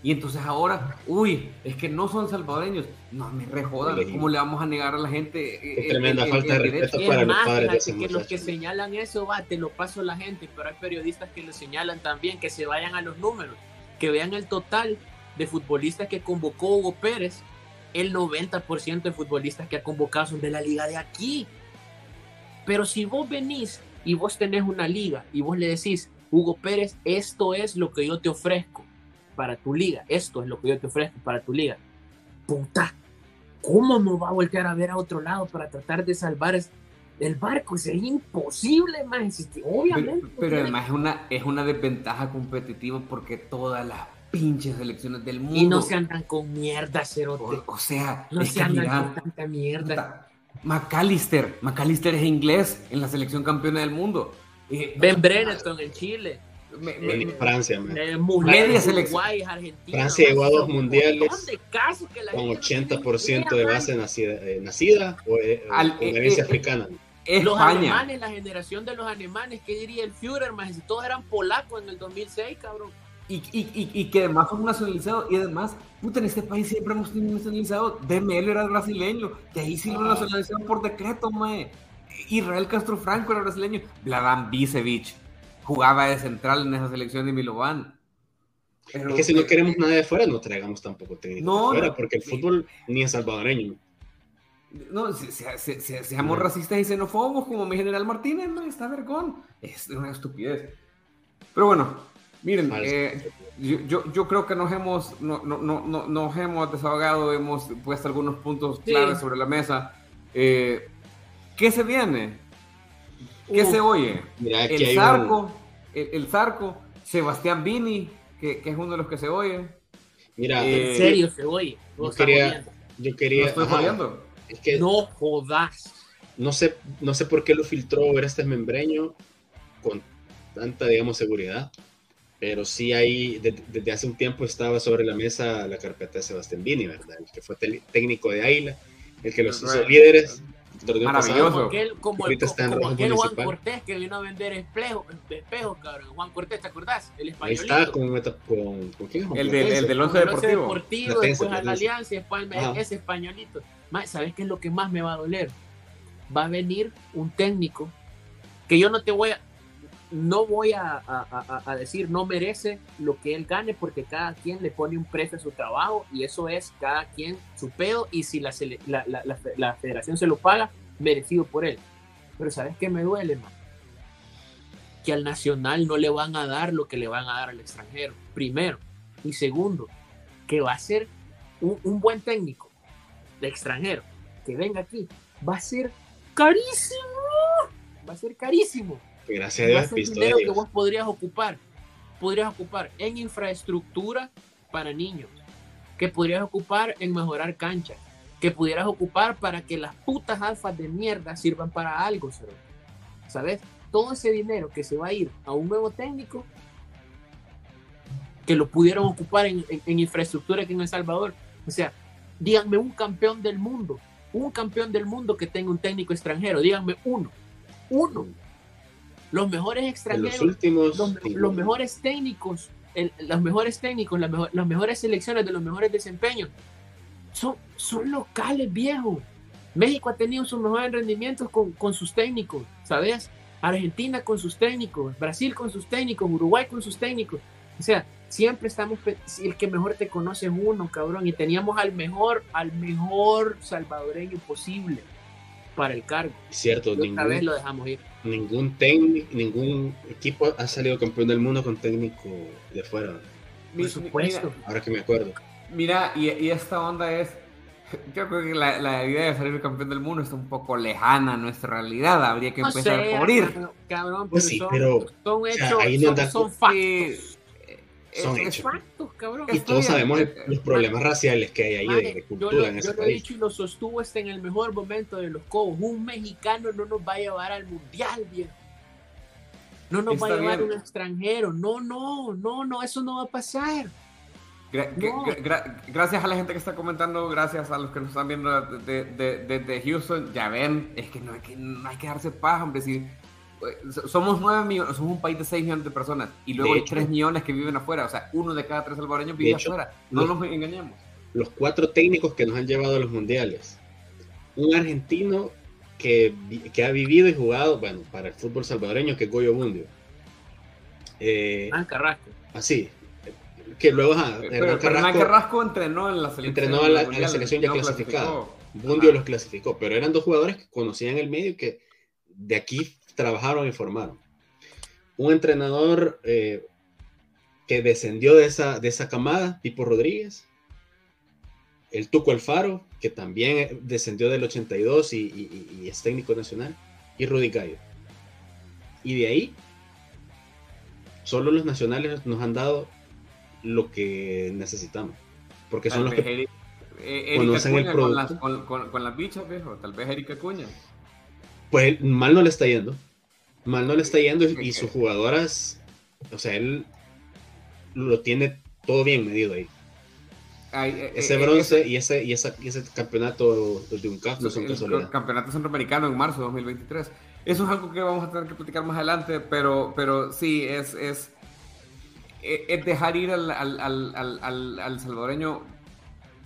Y entonces ahora, uy, es que no son salvadoreños. No me rejodan, ¿cómo le vamos a negar a la gente? Eh, es tremenda falta de respeto para los padres de que los que señalan eso, va, te lo paso a la gente, pero hay periodistas que lo señalan también, que se vayan a los números, que vean el total de futbolistas que convocó Hugo Pérez. El 90% de futbolistas que ha convocado son de la liga de aquí. Pero si vos venís y vos tenés una liga y vos le decís, Hugo Pérez, esto es lo que yo te ofrezco para tu liga, esto es lo que yo te ofrezco para tu liga. Puta, ¿cómo no va a voltear a ver a otro lado para tratar de salvar el barco? Es imposible, más obviamente. Pero, además es una, es una desventaja competitiva porque todas las pinches selecciones del mundo. Y no se andan con mierda, cerote. O, sea, no se andan con tanta mierda. McAllister, McAllister es inglés en la selección campeona del mundo. Eh, ben Brenneton en Chile. en Francia, media selección. Francia llegó a dos mundiales con 80% de base nacida, eh, nacida o eh, con herencia africana. Los alemanes, la generación de los alemanes, ¿qué diría el Führer? Más si todos eran polacos en el 2006, cabrón y, y, y, que además son nacionalizados y además, puta, en este país siempre hemos tenido nacionalizado. DML era brasileño, que ahí sí lo ah. nacionalizaron por decreto, mae. Israel Castro Franco era brasileño. Vladan Bicevic jugaba de central en esa selección de Milovan. es que si no queremos nada de fuera, no traigamos tampoco técnico no, de fuera, porque el fútbol ni es salvadoreño. No, seamos racistas y xenofobos como mi general Martínez, no, está vergón. Es una estupidez. Pero bueno, Miren, eh, yo, yo, creo que nos hemos, no, no, no, nos hemos desahogado, hemos puesto algunos puntos claves sobre la mesa. Eh, ¿Qué se viene? ¿Qué se oye? el Zarco, el, Zarco, Sebastián Vini, que, que, es uno de los que se oye. Mira, eh, en serio se oye. Yo quería, yo quería, ¿No estoy es que no jodas. No sé, no sé por qué lo filtró ver este membreño con tanta, digamos, seguridad pero sí ahí, desde hace un tiempo estaba sobre la mesa la carpeta de Sebastián Vini, ¿verdad? El que fue técnico de Aila, el que los hizo líderes. Maravilloso. Como aquel, como, el, como aquel Juan Cortés que vino a vender espejos, espejos, cabrón. Juan Cortés, ¿te acordás? El españolito. Ahí está, con, con, con quién El, del, el del Once Deportivo. Deportivo después a la Alianza después ese españolito. ¿Sabes qué es lo que más me va a doler? Va a venir un técnico que yo no te voy a no voy a, decir no merece lo que él gane porque cada quien le pone un precio a su trabajo y eso es cada quien su pedo y si la, la, federación se lo paga, merecido por él. Pero ¿sabes qué me duele, más? Que al nacional no le van a dar lo que le van a dar al extranjero, primero. Y segundo, que va a ser un, un buen técnico de extranjero que venga aquí, va a ser carísimo. Va a ser carísimo. Gracias a Dios, ser visto dinero que vos podrías ocupar. Podrías ocupar en infraestructura para niños. Que podrías ocupar en mejorar canchas. Que pudieras ocupar para que las putas alfas de mierda sirvan para algo. ¿sabes? Todo ese dinero que se va a ir a un nuevo técnico, que lo pudieron ocupar en, en- en infraestructura aquí en El Salvador. O sea, díganme un campeón del mundo, un campeón del mundo que tenga un técnico extranjero, díganme uno, uno. Los mejores En los extranjeros, últimos. los, los mejores técnicos, el- los mejores técnicos, las, mejo- las mejores selecciones de los mejores desempeños, son, son locales, viejo. México ha tenido sus mejores rendimientos con, con sus técnicos, ¿sabes? Argentina con sus técnicos, Brasil con sus técnicos, Uruguay con sus técnicos. O sea, siempre estamos, el que mejor te conoce es uno, cabrón, y teníamos al mejor, al mejor salvadoreño posible para el cargo. Cierto, Y otra vez ningún, lo dejamos ir. Ningún técnico, ningún equipo ha salido campeón del mundo con técnico de fuera. Mi- Por supuesto. Ahora que me acuerdo. Mira, y, y esta onda es. Yo creo que la, la idea de salir campeón del mundo está un poco lejana a nuestra realidad. Habría que No empezar sé, por ir. cabrón, Pues pero sí, son, pero, son sea, hechos, ahí no son, anda- son factos. Son es- hechos. factos, cabrón. Y todos sabemos eh, los problemas raciales que hay ahí de, de yo cultura lo, en yo ese lo he dicho y lo sostuvo hasta en el mejor momento de los cobos. Un mexicano no nos va a llevar al mundial, viejo. No nos va a llevar bien. un extranjero. No, no, no, no, eso no va a pasar. Gra- No. gra- gra- gracias a la gente que está comentando, gracias a los que nos están viendo desde de, de- de Houston. Ya ven, es que no hay que, no hay que darse paja, hombre. Si, eh, somos 9 millones, somos un país de 6 millones de personas y luego De hay hecho. 3 millones que viven afuera. O sea, uno de cada tres salvadoreños vive hecho, afuera. No los- nos engañemos. Los cuatro técnicos que nos han llevado a los mundiales. Un argentino que, que ha vivido y jugado, bueno, para el fútbol salvadoreño, que es Goyo Bundio. Eh, Ah, Carrasco. así. Que luego, ajá, Pero, Hernán pero Hernán Carrasco, Carrasco entrenó en la selección. Entrenó a la- a la selección ya clasificada. Ajá. los clasificó, pero eran dos jugadores que conocían el medio y que de aquí trabajaron y formaron. Un entrenador eh, que descendió de esa, de esa camada, Pipo Rodríguez. El Tuco Alfaro, que también descendió del 82 y, y- y es técnico nacional. Y Rudy Gallo. Y de ahí, solo los nacionales nos han dado lo que necesitamos. Porque son Tal los que Eric- eh, conocen el Acuña con las, producto. con, con- con las bichas, viejo. Tal vez Erika Acuña. Pues mal no le está yendo. Mal no le está yendo y, sus jugadoras, o sea, él lo tiene todo bien medido ahí. Ay, eh, Ese eh, bronce ese- y ese, y, esa, y ese campeonato de un CAF no son el casualidad. campeonato centroamericano en marzo de 2023. Eso es algo que vamos a tener que platicar más adelante, pero, pero sí, es, es, e- es dejar ir al, al, al, al, al- al salvadoreño.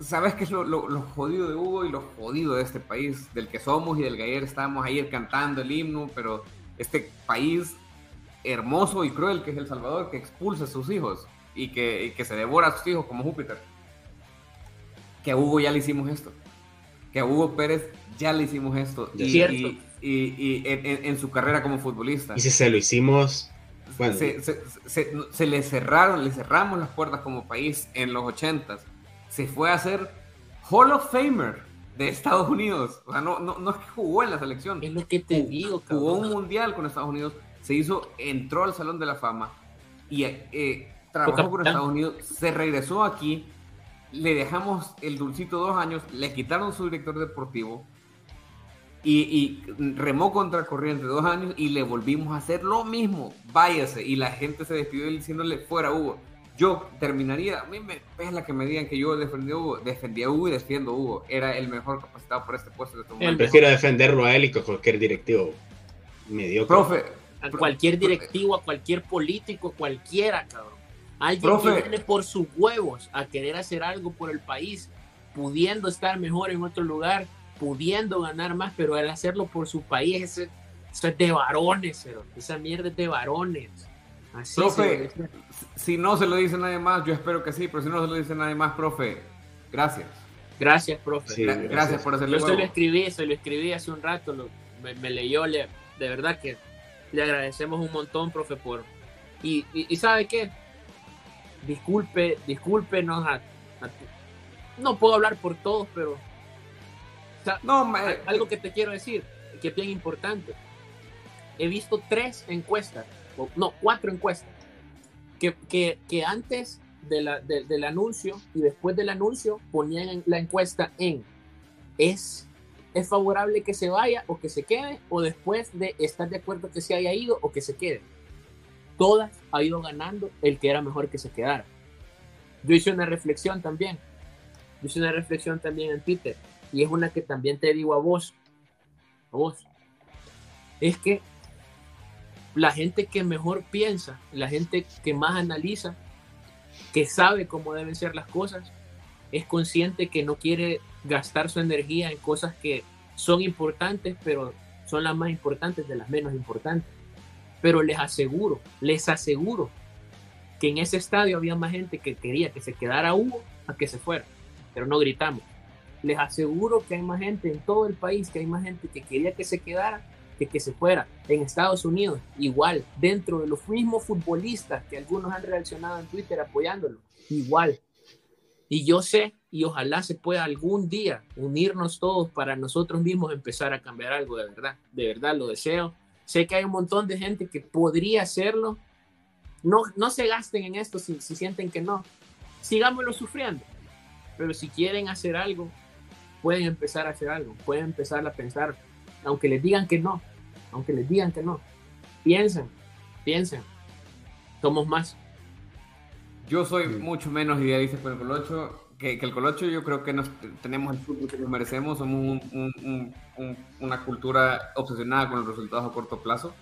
¿Sabes qué es lo, lo, lo jodido de Hugo y lo jodido de este país? Del que somos y del que ayer estábamos ayer cantando el himno, pero este país hermoso y cruel que es El Salvador, que expulsa a sus hijos y que, y que se devora a sus hijos como Júpiter. Que a Hugo ya le hicimos esto. Que a Hugo Pérez ya le hicimos esto. Y, cierto. y- y- en, en- su carrera como futbolista. Y si se lo hicimos, bueno, se, se- se- se le cerraron, le cerramos las puertas como país en los 80 Se fue a ser Hall of Famer de Estados Unidos. O sea, no, no, no es que jugó en la selección. Es lo que te digo, Jugó un cabrón. mundial con Estados Unidos, se hizo, entró al Salón de la Fama y eh, trabajó con. Estados Unidos, se regresó aquí, le dejamos el dulcito dos años, le quitaron su director deportivo y, y remó contra corriente dos años y le volvimos a hacer lo mismo, váyase. Y la gente se despidió diciéndole fuera Hugo. Yo terminaría, a mí me pela que me digan que yo defendí a Hugo, defendí a Hugo y defiendo a Hugo. Era el mejor capacitado por este puesto de este momento. prefiero defenderlo a él y que a cualquier directivo mediocre. Profe, A cualquier directivo, a cualquier político, cualquiera, cabrón. Alguien Profe. que viene por sus huevos a querer hacer algo por el país, pudiendo estar mejor en otro lugar, pudiendo ganar más, pero al hacerlo por su país, eso, eso es de varones, pero esa mierda es de varones. Así Profe, si no se lo dice nadie más, yo espero que sí, pero si no se lo dice nadie más, profe, gracias. Gracias, profe. Sí, Gra- gracias. gracias. por hacerle Yo se lo escribí, se lo escribí hace un rato, lo- me, me leyó, le, de verdad que le agradecemos un montón, profe, por... Y, y, y ¿sabe qué? Disculpe, discúlpenos a, a- No puedo hablar por todos, pero... o sea, No, ma- algo que te quiero decir, que es bien importante. He visto tres encuestas, no, cuatro encuestas, que, que, que antes de la, del anuncio y después del anuncio ponían la encuesta en ¿es, ¿es favorable que se vaya o que se quede? O después de estar de acuerdo que se haya ido o que se quede. Todas ha ido ganando el que era mejor que se quedara. Yo hice una reflexión también. Yo hice una reflexión también en Twitter. Y es una que también te digo a vos. A vos. Es que la gente que mejor piensa, la gente que más analiza, que sabe cómo deben ser las cosas, es consciente que no quiere gastar su energía en cosas que son importantes, pero son las más importantes de las menos importantes. Pero les aseguro, les aseguro que en ese estadio había más gente que quería que se quedara Hugo a que se fuera, pero no gritamos. Les aseguro que hay más gente en todo el país, que hay más gente que quería que se quedara que que se fuera. En Estados Unidos, igual, dentro de los mismos futbolistas que algunos han reaccionado en Twitter apoyándolo, igual. Y yo sé, y ojalá se pueda algún día unirnos todos para nosotros mismos empezar a cambiar algo de verdad. De verdad lo deseo. Sé que hay un montón de gente que podría hacerlo. No, no se gasten en esto si, si sienten que no. Sigámoslo sufriendo. Pero si quieren hacer algo, pueden empezar a hacer algo. Pueden empezar a pensar aunque les digan que no, aunque les digan que no, piensen, piensen, somos más. Yo soy mucho menos idealista con el Colocho que, que el Colocho. Yo creo que nos, tenemos el fútbol que nos merecemos. Somos una cultura obsesionada con los resultados a corto plazo.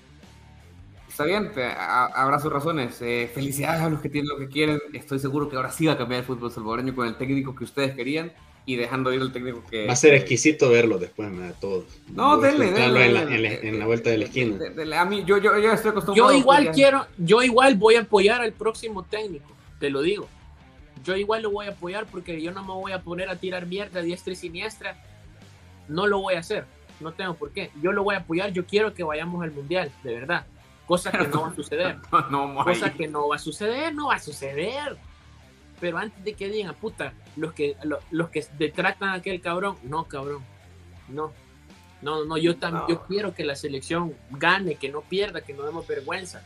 Está bien, habrá sus razones. Eh, felicidades a los que tienen lo que quieren. Estoy seguro que ahora sí va a cambiar el fútbol salvadoreño con el técnico que ustedes querían y dejando ir el técnico que... Va a ser exquisito verlo después, de todo. No, denle, denle, en, la, vuelta de la esquina. a mí, yo, yo, yo, estoy acostumbrado. Yo igual quiero, yo igual voy a apoyar al próximo técnico, te lo digo. Yo igual lo voy a apoyar porque yo no me voy a poner a tirar mierda diestra y siniestra. No lo voy a hacer, no tengo por qué. Yo lo voy a apoyar, yo quiero que vayamos al mundial, de verdad. Cosa que no va a suceder. no, Cosa que no va a suceder, no va a suceder pero antes de que digan, puta, los que, los, que detratan a aquel cabrón, no, cabrón, no, no, no, yo también, yo quiero que la selección gane, que no pierda, que no demos vergüenza,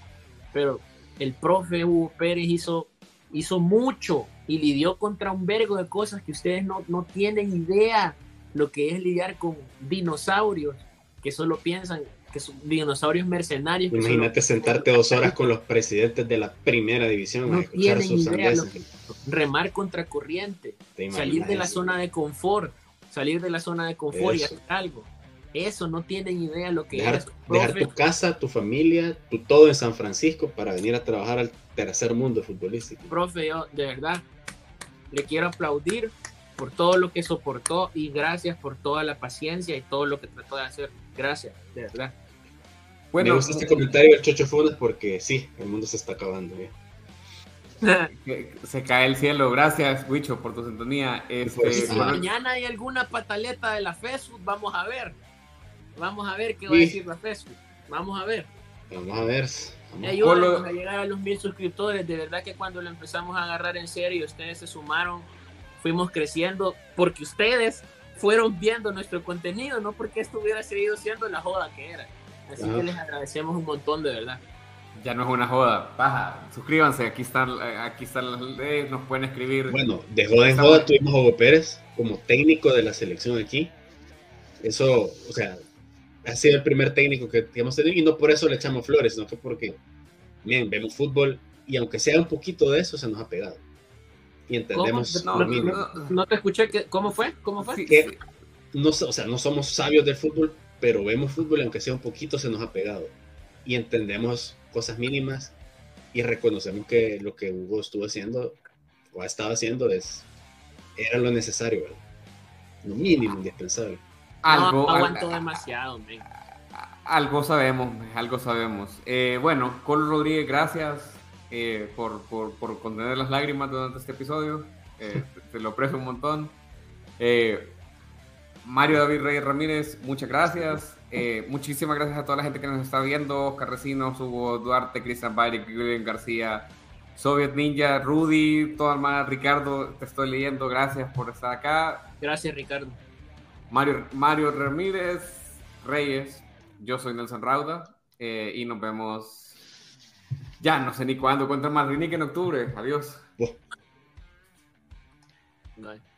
pero el profe Hugo Pérez hizo, hizo mucho y lidió contra un vergo de cosas que ustedes no, no tienen idea lo que es lidiar con dinosaurios que solo piensan que son dinosaurios mercenarios. Imagínate sentarte dos horas con los presidentes de la primera división no a escuchar sus idea remar contra corriente, salir de la zona de confort, salir de la zona de confort y hacer algo. Eso no tienen idea lo que es. Dejar tu casa, tu familia, tu todo en San Francisco para venir a trabajar al tercer mundo futbolístico. Profe, yo de verdad le quiero aplaudir por todo lo que soportó y gracias por toda la paciencia y todo lo que trató de hacer. Gracias, de verdad. Bueno, me gusta este comentario del Chocho Funes porque sí, el mundo se está acabando. se cae el cielo. Gracias, Wicho, por tu sintonía. Este, si mañana hay alguna pataleta de la Facebook, vamos a ver. Vamos a ver qué va a decir la Facebook. Vamos a ver. Vamos a ver. Ayúdanos a llegar a los mil suscriptores. De verdad que cuando lo empezamos a agarrar en serio, ustedes se sumaron, fuimos creciendo porque ustedes fueron viendo nuestro contenido, no porque esto hubiera seguido siendo la joda que era. Así que les agradecemos un montón, de verdad. Ya no es una joda, paja. Suscríbanse, aquí están, aquí están las leyes, nos pueden escribir. Bueno, de joda en joda tuvimos a Hugo Pérez como técnico de la selección aquí. Eso, o sea, ha sido el primer técnico que hemos tenido y no por eso le echamos flores, no que porque, bien, vemos fútbol y aunque sea un poquito de eso, se nos ha pegado. Y entendemos. No, no, te escuché, ¿cómo fue? ¿Cómo fue? Que no, o sea, no somos sabios del fútbol, pero vemos fútbol aunque sea un poquito se nos ha pegado y entendemos cosas mínimas y reconocemos que lo que Hugo estuvo haciendo o ha estado haciendo es era lo necesario, lo mínimo indispensable. Algo, aguantó demasiado, Algo sabemos, algo sabemos. Eh, bueno, Col Rodríguez, gracias eh, por, por, por, contener las lágrimas durante este episodio. Eh, te, lo aprecio un montón. Eh, Mario David Reyes Ramírez, muchas gracias. Eh, muchísimas gracias a toda la gente que nos está viendo. Oscar Recinos, Hugo Duarte, Cristian Bayrick, Julián García, Soviet Ninja, Rudy, toda hermana, Ricardo, te estoy leyendo. Gracias por estar acá. Gracias, Ricardo. Mario, Mario Ramírez Reyes, Yo soy Nelson Rauda eh, y nos vemos ya no sé ni cuándo contra Madrid que en octubre. Adiós. Bye.